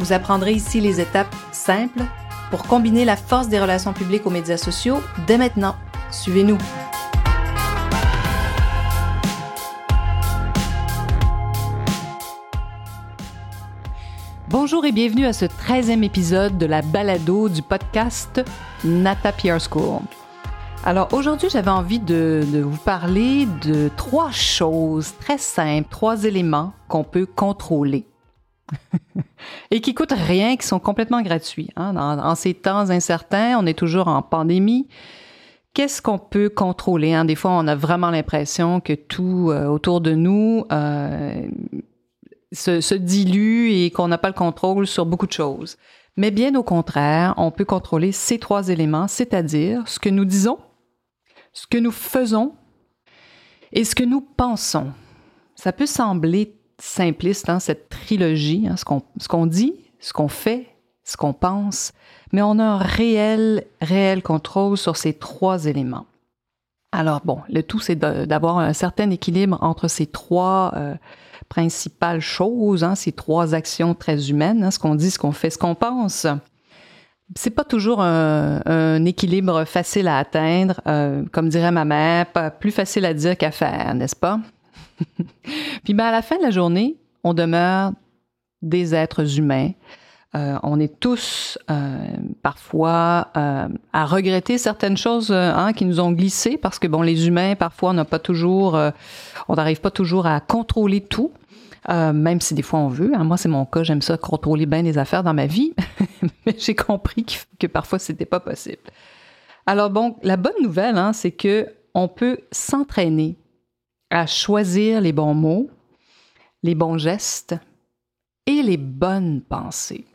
Vous apprendrez ici les étapes simples pour combiner la force des relations publiques aux médias sociaux dès maintenant. Suivez-nous. Bonjour et bienvenue à ce 13e épisode de la balado du podcast Nata PR School. Alors aujourd'hui, j'avais envie de, vous parler de trois choses très simples, trois éléments qu'on peut contrôler. Et qui coûtent rien, qui sont complètement gratuits. Hein. En, ces temps incertains, on est toujours en pandémie. Qu'est-ce qu'on peut contrôler? Hein? Des fois, on a vraiment l'impression que tout euh, autour de nous euh, se, dilue et qu'on n'a pas le contrôle sur beaucoup de choses. Mais bien au contraire, on peut contrôler ces trois éléments, c'est-à-dire ce que nous disons, ce que nous faisons et ce que nous pensons. Ça peut sembler simpliste, hein, cette trilogie, hein, ce qu'on dit, ce qu'on fait, ce qu'on pense, mais on a un réel, réel contrôle sur ces trois éléments. Alors bon, le tout, c'est d'avoir un certain équilibre entre ces trois euh, principales choses, hein, ces trois actions très humaines, ce qu'on dit, ce qu'on fait, ce qu'on pense. C'est pas toujours un, équilibre facile à atteindre, euh, comme dirait ma mère, plus facile à dire qu'à faire, n'est-ce pas? Puis ben, à la fin de la journée, on demeure des êtres humains. Euh, on est tous euh, parfois à regretter certaines choses hein, qui nous ont glissé parce que bon, les humains parfois on pas toujours, on n'arrive pas toujours à contrôler tout. Euh, même si des fois on veut. Hein. Moi, c'est mon cas, j'aime ça contrôler bien les affaires dans ma vie, mais j'ai compris que, que parfois c'était pas possible. Alors bon, la bonne nouvelle, hein, c'est que on peut s'entraîner à choisir les bons mots, les bons gestes et les bonnes pensées.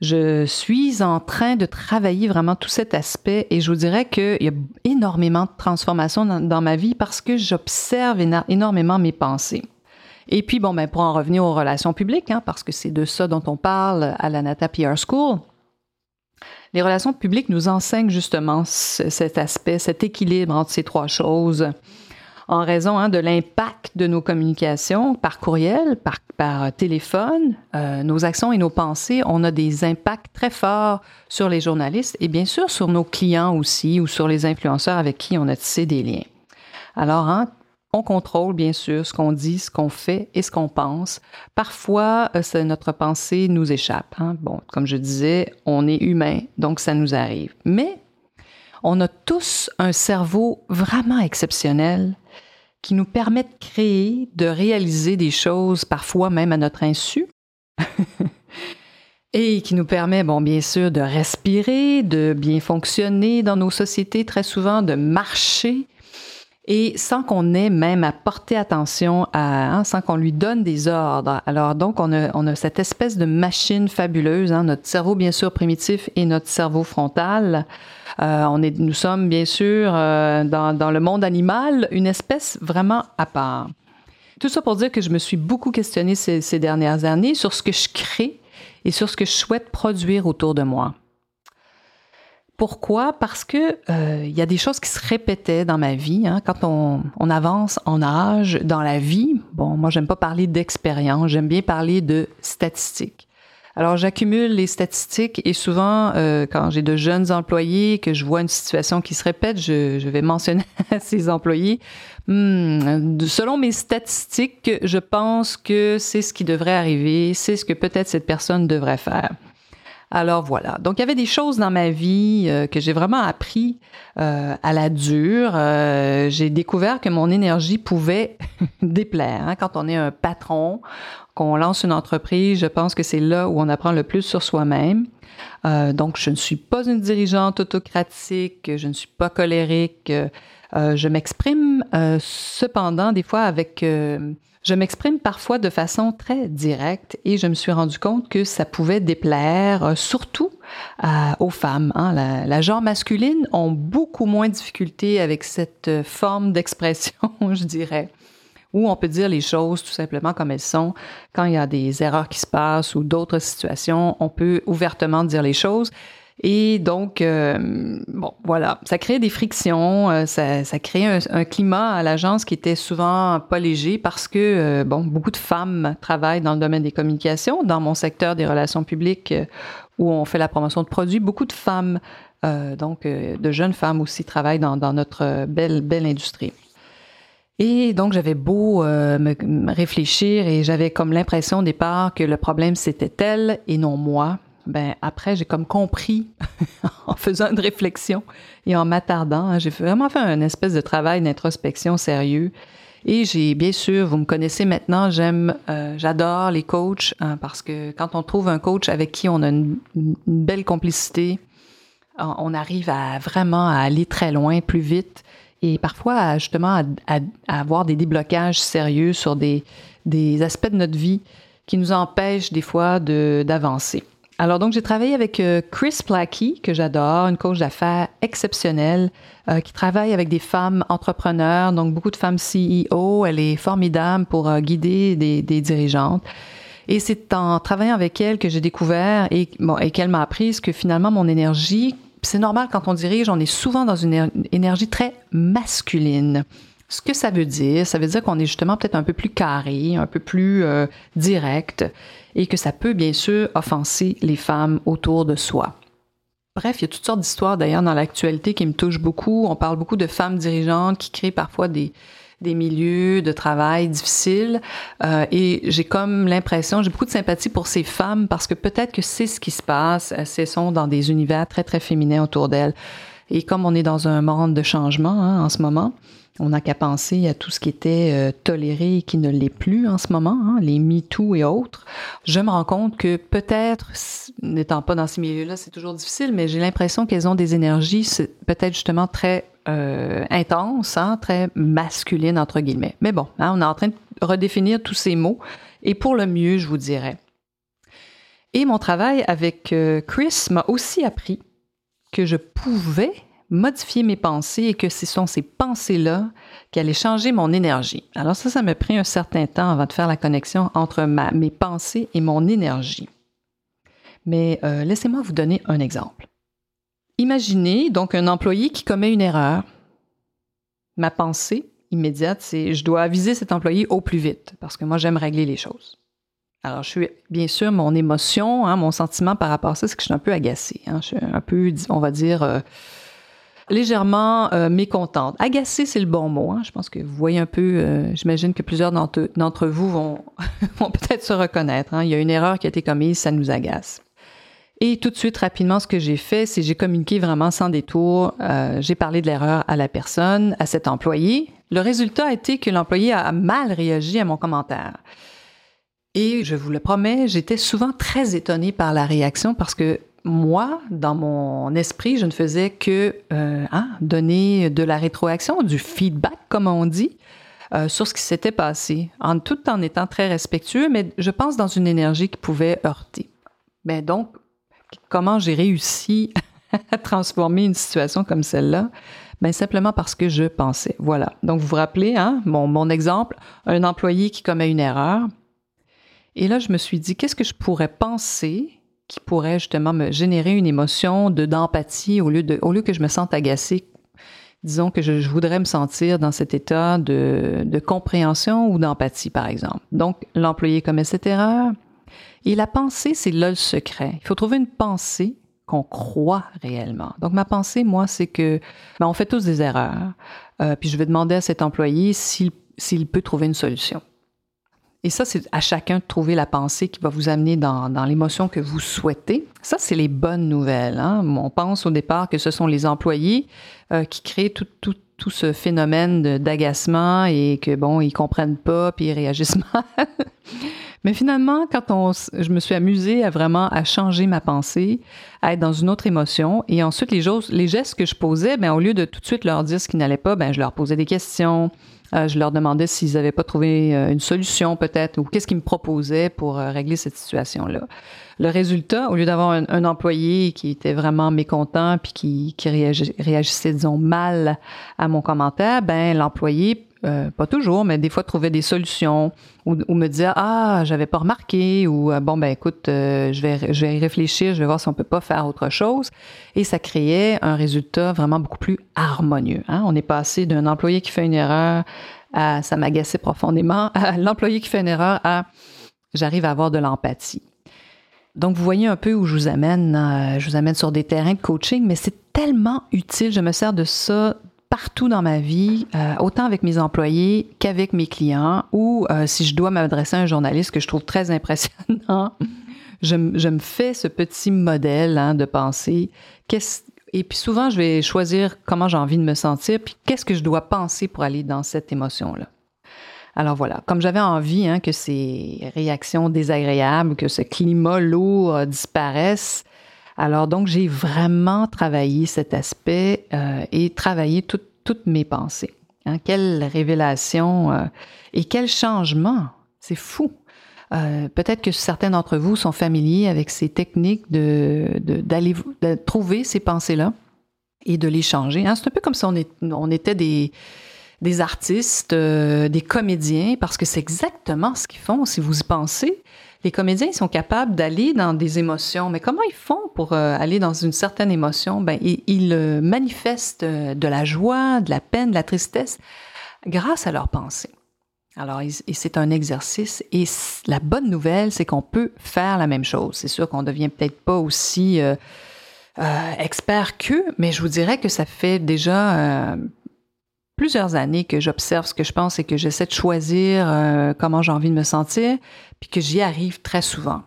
Je suis en train de travailler vraiment tout cet aspect et je vous dirais qu'il y a énormément de transformations dans ma vie parce que j'observe énormément mes pensées. Et puis, bon, ben, pour en revenir aux relations publiques, hein, parce que c'est de ça dont on parle à la Nata PR School, les relations publiques nous enseignent justement cet aspect, cet équilibre entre ces trois choses en raison hein, de l'impact de nos communications par courriel, par, par téléphone, euh, nos actions et nos pensées, on a des impacts très forts sur les journalistes et bien sûr sur nos clients aussi ou sur les influenceurs avec qui on a tissé des liens. Alors, hein, on contrôle bien sûr ce qu'on dit, ce qu'on fait et ce qu'on pense. Parfois, euh, notre pensée nous échappe. Hein. Bon, comme je disais, on est humain, donc ça nous arrive. Mais on a tous un cerveau vraiment exceptionnel qui nous permet de créer, de réaliser des choses, parfois même à notre insu. et qui nous permet, bien sûr, de respirer, de bien fonctionner dans nos sociétés très souvent, de marcher, et sans qu'on ait même à porter attention à, hein, sans qu'on lui donne des ordres. Alors donc, on a, on a cette espèce de machine fabuleuse, hein, notre cerveau bien sûr primitif et notre cerveau frontal. Euh, on est, nous sommes bien sûr euh, dans, dans le monde animal une espèce vraiment à part. Tout ça pour dire que je me suis beaucoup questionnée ces, ces dernières années sur ce que je crée et sur ce que je souhaite produire autour de moi. Pourquoi? Parce que euh, il y a des choses qui se répétaient dans ma vie. Hein. Quand on, on, avance en âge dans la vie, bon, moi j'aime pas parler d'expérience, j'aime bien parler de statistiques. Alors j'accumule les statistiques et souvent euh, quand j'ai de jeunes employés que je vois une situation qui se répète, je, je vais mentionner à ces employés. Hmm, selon mes statistiques, je pense que c'est ce qui devrait arriver, c'est ce que peut-être cette personne devrait faire. Alors voilà. Donc il y avait des choses dans ma vie euh, que j'ai vraiment appris euh, à la dure. Euh, j'ai découvert que mon énergie pouvait déplaire. Hein. Quand on est un patron, qu'on lance une entreprise, je pense que c'est là où on apprend le plus sur soi-même. donc je ne suis pas une dirigeante autocratique, je ne suis pas colérique. je m'exprime cependant des fois avec Je m'exprime parfois de façon très directe et je me suis rendu compte que ça pouvait déplaire euh, surtout aux femmes. Hein. La, la, genre masculine ont beaucoup moins de difficultés avec cette euh, forme d'expression, je dirais, où on peut dire les choses tout simplement comme elles sont. Quand il y a des erreurs qui se passent ou d'autres situations, on peut ouvertement dire les choses. Et donc, euh, bon, voilà, ça crée des frictions, euh, ça, crée un, climat à l'agence qui était souvent pas léger parce que, euh, bon, beaucoup de femmes travaillent dans le domaine des communications, dans mon secteur des relations publiques où on fait la promotion de produits. Beaucoup de femmes, donc de jeunes femmes aussi, travaillent dans, dans notre belle, belle industrie. Et donc, j'avais beau me, réfléchir et j'avais comme l'impression au départ que le problème c'était elle et non moi ben après j'ai comme compris en faisant une réflexion et en m'attardant, hein, j'ai vraiment fait un espèce de travail d'introspection sérieux. Et j'ai bien sûr, vous me connaissez maintenant, j'aime, euh, j'adore les coachs hein, parce que quand on trouve un coach avec qui on a une, belle complicité, on arrive à vraiment à aller très loin, plus vite et parfois justement à, avoir des déblocages sérieux sur des, aspects de notre vie qui nous empêchent des fois d'avancer. Alors donc j'ai travaillé avec euh, Chris Plackey, que j'adore, une coach d'affaires exceptionnelle, euh, qui travaille avec des femmes entrepreneurs, donc beaucoup de femmes CEO. Elle est formidable pour euh, guider des, dirigeantes. Et c'est en travaillant avec elle que j'ai découvert et, et qu'elle m'a appris que finalement mon énergie, c'est normal quand on dirige, on est souvent dans une énergie très masculine. Ce que ça veut dire, ça veut dire qu'on est justement peut-être un peu plus carré, un peu plus euh, direct, et que ça peut bien sûr offenser les femmes autour de soi. Bref, il y a toutes sortes d'histoires d'ailleurs dans l'actualité qui me touchent beaucoup. On parle beaucoup de femmes dirigeantes qui créent parfois des, des milieux de travail difficiles. Euh, et j'ai comme l'impression, j'ai beaucoup de sympathie pour ces femmes parce que peut-être que c'est ce qui se passe. Elles sont dans des univers très, très féminins autour d'elles. Et comme on est dans un monde de changement hein, en ce moment, on n'a qu'à penser à tout ce qui était euh, toléré et qui ne l'est plus en ce moment, hein, les MeToo et autres. Je me rends compte que peut-être, n'étant pas dans ces milieux-là, c'est toujours difficile, mais j'ai l'impression qu'elles ont des énergies peut-être justement très euh, intenses, hein, très masculines, entre guillemets. Mais bon, hein, on est en train de redéfinir tous ces mots, et pour le mieux, je vous dirais. Et mon travail avec euh, Chris m'a aussi appris que je pouvais modifier mes pensées et que ce sont ces pensées-là qui allaient changer mon énergie. Alors ça, ça m'a pris un certain temps avant de faire la connexion entre mes pensées et mon énergie. Mais euh, laissez-moi vous donner un exemple. Imaginez donc un employé qui commet une erreur. Ma pensée immédiate, c'est je dois aviser cet employé au plus vite parce que moi, j'aime régler les choses. Alors, je suis bien sûr, mon émotion, hein, mon sentiment par rapport à ça, c'est que je suis un peu agacée. Hein. je suis un peu, on va dire, euh, légèrement euh, mécontente. Agacée, c'est le bon mot. Hein. Je pense que vous voyez un peu, euh, j'imagine que plusieurs d'entre vous vont, vont peut-être se reconnaître. Hein. Il y a une erreur qui a été commise, ça nous agace. Et tout de suite, rapidement, ce que j'ai fait, c'est j'ai communiqué vraiment sans détour. Euh, j'ai parlé de l'erreur à la personne, à cet employé. Le résultat a été que l'employé a mal réagi à mon commentaire. Et je vous le promets, j'étais souvent très étonnée par la réaction parce que moi, dans mon esprit, je ne faisais que euh, hein, donner de la rétroaction, du feedback, comme on dit, euh, sur ce qui s'était passé, en tout en étant très respectueux, mais je pense dans une énergie qui pouvait heurter. Ben donc, comment j'ai réussi à transformer une situation comme celle-là? Ben simplement parce que je pensais. Voilà. Donc, vous vous rappelez, hein, mon, mon exemple, un employé qui commet une erreur. Et là, je me suis dit, qu'est-ce que je pourrais penser qui pourrait justement me générer une émotion de d'empathie au lieu de au lieu que je me sente agacée. Disons que je, voudrais me sentir dans cet état de, de compréhension ou d'empathie, par exemple. Donc, l'employé commet cette erreur. Et la pensée, c'est là le secret. Il faut trouver une pensée qu'on croit réellement. Donc, ma pensée, moi, c'est que ben, on fait tous des erreurs. Euh, puis je vais demander à cet employé s'il peut trouver une solution. Et ça, c'est à chacun de trouver la pensée qui va vous amener dans, l'émotion que vous souhaitez. Ça, c'est les bonnes nouvelles. Hein? On pense au départ que ce sont les employés euh, qui créent tout ce phénomène d'agacement et que, bon, ils comprennent pas puis ils réagissent mal. Mais finalement, quand on, je me suis amusée à vraiment à changer ma pensée, à être dans une autre émotion, et ensuite les, les gestes que je posais, ben, au lieu de tout de suite leur dire ce qui n'allait pas, ben, je leur posais des questions, euh, je leur demandais s'ils n'avaient pas trouvé euh, une solution peut-être, ou qu'est-ce qu'ils me proposaient pour euh, régler cette situation-là. Le résultat, au lieu d'avoir un, employé qui était vraiment mécontent puis qui, qui réagissait, disons, mal à mon commentaire, ben l'employé euh, pas toujours, mais des fois trouver des solutions ou, me dire ah j'avais pas remarqué ou euh, bon ben écoute euh, je vais je vais y réfléchir, je vais voir si on peut pas faire autre chose et ça créait un résultat vraiment beaucoup plus harmonieux. Hein? On est passé d'un employé qui fait une erreur à ça m'agaçait profondément à l'employé qui fait une erreur à j'arrive à avoir de l'empathie. Donc, vous voyez un peu où je vous amène. je vous amène sur des terrains de coaching, mais c'est tellement utile. Je me sers de ça partout dans ma vie, euh, autant avec mes employés qu'avec mes clients, ou euh, si je dois m'adresser à un journaliste que je trouve très impressionnant, je, me fais ce petit modèle hein, de pensée. Et puis souvent, je vais choisir comment j'ai envie de me sentir, puis qu'est-ce que je dois penser pour aller dans cette émotion-là. Alors voilà, comme j'avais envie hein, que ces réactions désagréables, que ce climat lourd euh, disparaisse, alors donc, j'ai vraiment travaillé cet aspect euh, et travaillé toutes mes pensées. Hein. quelle révélation euh, et quel changement. C'est fou. Euh, peut-être que certains d'entre vous sont familiers avec ces techniques de, trouver ces pensées-là et de les changer. Hein. C'est un peu comme si on, on était des, des artistes, des comédiens, parce que c'est exactement ce qu'ils font si vous y pensez les comédiens ils sont capables d'aller dans des émotions, mais comment ils font pour euh, aller dans une certaine émotion? Ben ils, euh, manifestent euh, de la joie, de la peine, de la tristesse grâce à leurs pensées. Alors, c'est un exercice. Et la bonne nouvelle, c'est qu'on peut faire la même chose. C'est sûr qu'on devient peut-être pas aussi expert qu'eux, mais je vous dirais que ça fait déjà plusieurs années que j'observe ce que je pense et que j'essaie de choisir euh, comment j'ai envie de me sentir, puis que j'y arrive très souvent.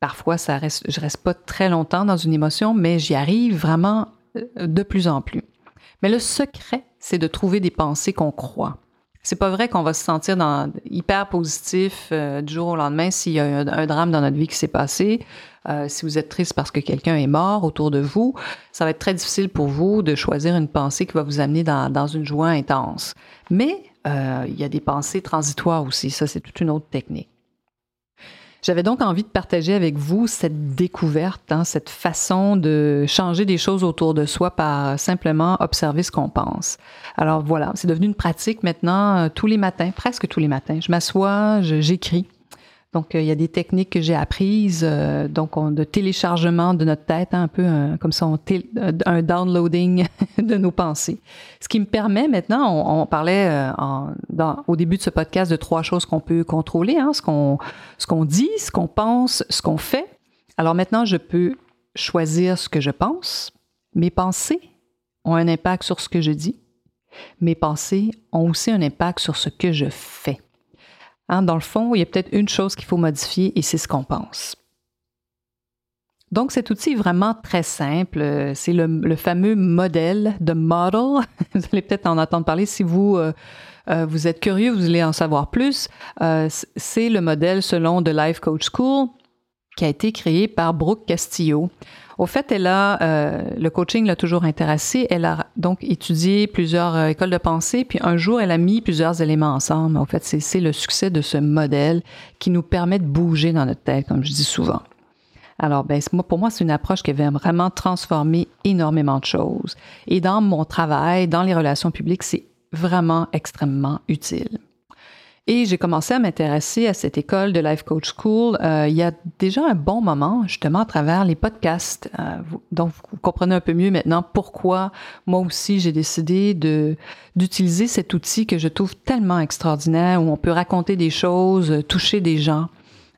Parfois, ça reste, je reste pas très longtemps dans une émotion, mais j'y arrive vraiment euh, de plus en plus. Mais le secret, c'est de trouver des pensées qu'on croit. C'est pas vrai qu'on va se sentir hyper positif euh, du jour au lendemain s'il y a un, drame dans notre vie qui s'est passé. Euh, si vous êtes triste parce que quelqu'un est mort autour de vous, ça va être très difficile pour vous de choisir une pensée qui va vous amener dans, une joie intense. Mais euh, il y a des pensées transitoires aussi. Ça, c'est toute une autre technique. J'avais donc envie de partager avec vous cette découverte, hein, cette façon de changer des choses autour de soi par simplement observer ce qu'on pense. Alors voilà, c'est devenu une pratique maintenant euh, tous les matins, presque tous les matins. Je m'assois, j'écris donc, euh, il y a des techniques que j'ai apprises, euh, donc de téléchargement de notre tête, hein, un peu comme ça, un downloading de nos pensées. Ce qui me permet maintenant, on, parlait euh, au début de ce podcast de trois choses qu'on peut contrôler, hein, ce qu'on dit, ce qu'on pense, ce qu'on fait. Alors maintenant, je peux choisir ce que je pense. Mes pensées ont un impact sur ce que je dis. Mes pensées ont aussi un impact sur ce que je fais. Hein, dans le fond, il y a peut-être une chose qu'il faut modifier et c'est ce qu'on pense. Donc, cet outil est vraiment très simple. C'est le, fameux modèle de model. vous allez peut-être en entendre parler si vous, euh, euh, vous êtes curieux, vous allez en savoir plus. Euh, c'est le modèle selon The Life Coach School qui a été créé par Brooke Castillo. Au fait, elle a euh, le coaching l'a toujours intéressée. Elle a donc étudié plusieurs euh, écoles de pensée, puis un jour, elle a mis plusieurs éléments ensemble. En fait, c'est le succès de ce modèle qui nous permet de bouger dans notre tête, comme je dis souvent. Alors, ben, pour moi, c'est une approche qui avait vraiment transformé énormément de choses. Et dans mon travail, dans les relations publiques, c'est vraiment extrêmement utile. Et j'ai commencé à m'intéresser à cette école de Life Coach School euh, il y a déjà un bon moment, justement à travers les podcasts. Euh, donc, vous comprenez un peu mieux maintenant pourquoi moi aussi j'ai décidé de d'utiliser cet outil que je trouve tellement extraordinaire, où on peut raconter des choses, toucher des gens,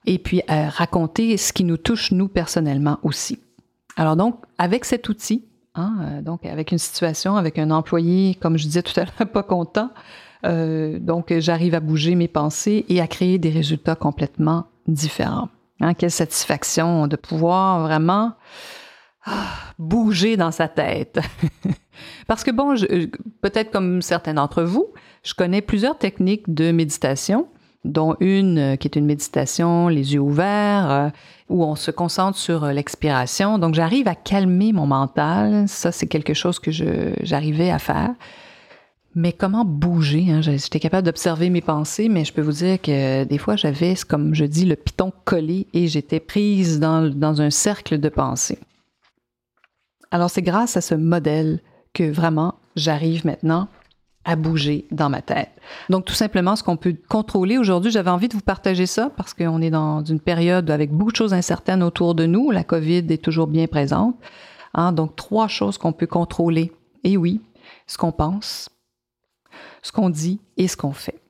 et puis euh, raconter ce qui nous touche nous personnellement aussi. Alors donc, avec cet outil, hein, donc avec une situation, avec un employé, comme je disais tout à l'heure, pas content, euh, donc, j'arrive à bouger mes pensées et à créer des résultats complètement différents. Hein, quelle satisfaction de pouvoir vraiment ah, bouger dans sa tête. Parce que bon, peut-être comme certains d'entre vous, je connais plusieurs techniques de méditation dont une euh, qui est une méditation, les yeux ouverts, euh, où on se concentre sur euh, l'expiration. Donc, j'arrive à calmer mon mental. Ça, c'est quelque chose que j'arrivais à faire. Mais comment bouger? Hein? J'étais capable d'observer mes pensées, mais je peux vous dire que des fois, j'avais, comme je dis, le piton collé et j'étais prise dans, dans un cercle de pensée. Alors, c'est grâce à ce modèle que vraiment j'arrive maintenant à bouger dans ma tête. Donc, tout simplement, ce qu'on peut contrôler aujourd'hui, j'avais envie de vous partager ça parce qu'on est dans une période avec beaucoup de choses incertaines autour de nous. La COVID est toujours bien présente. Hein? Donc, trois choses qu'on peut contrôler. Et oui, ce qu'on pense, ce qu'on dit et ce qu'on fait.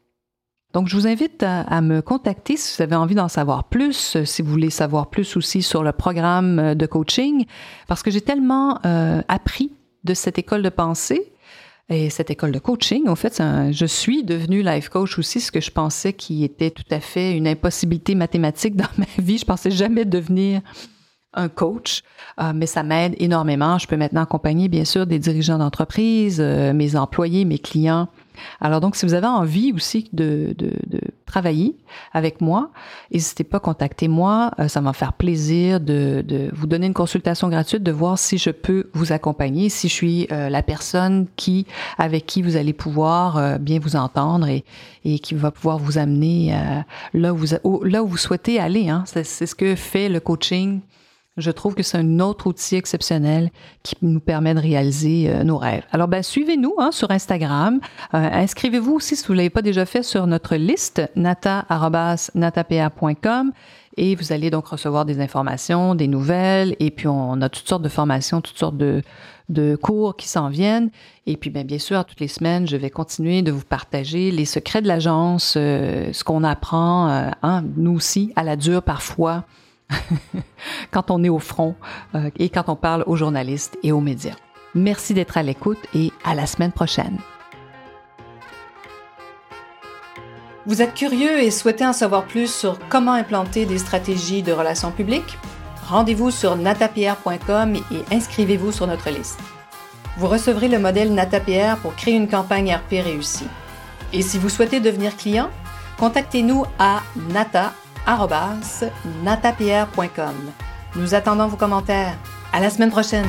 Donc, je vous invite à, me contacter si vous avez envie d'en savoir plus, si vous voulez savoir plus aussi sur le programme de coaching, parce que j'ai tellement euh, appris de cette école de pensée et cette école de coaching, en fait, je suis devenue life coach aussi, ce que je pensais qui était tout à fait une impossibilité mathématique dans ma vie. Je pensais jamais devenir un coach, euh, mais ça m'aide énormément. Je peux maintenant accompagner, bien sûr, des dirigeants d'entreprise, euh, mes employés, mes clients. Alors donc, si vous avez envie aussi de, de, travailler avec moi, n'hésitez pas à contacter moi. Euh, ça va faire plaisir de, de, vous donner une consultation gratuite, de voir si je peux vous accompagner, si je suis la personne qui, avec qui vous allez pouvoir bien vous entendre et, et qui va pouvoir vous amener là, où vous, là où vous souhaitez aller. Hein. C'est ce que fait le coaching je trouve que c'est un autre outil exceptionnel qui nous permet de réaliser euh, nos rêves. Alors, ben, suivez-nous hein, sur Instagram. Euh, inscrivez-vous aussi si vous ne l'avez pas déjà fait sur notre liste nata.natapa.com et vous allez donc recevoir des informations, des nouvelles et puis on a toutes sortes de formations, toutes sortes de, cours qui s'en viennent. Et puis, bien, bien sûr, toutes les semaines, je vais continuer de vous partager les secrets de l'agence, euh, ce qu'on apprend, hein, nous aussi, à la dure parfois, quand on est au front euh, et quand on parle aux journalistes et aux médias. Merci d'être à l'écoute et à la semaine prochaine. Vous êtes curieux et souhaitez en savoir plus sur comment implanter des stratégies de relations publiques? Rendez-vous sur natapierre.com et inscrivez-vous sur notre liste. Vous recevrez le modèle NataPR pour créer une campagne RP réussie. Et si vous souhaitez devenir client, contactez-nous à nata natapierre.com. Nous attendons vos commentaires. À la semaine prochaine!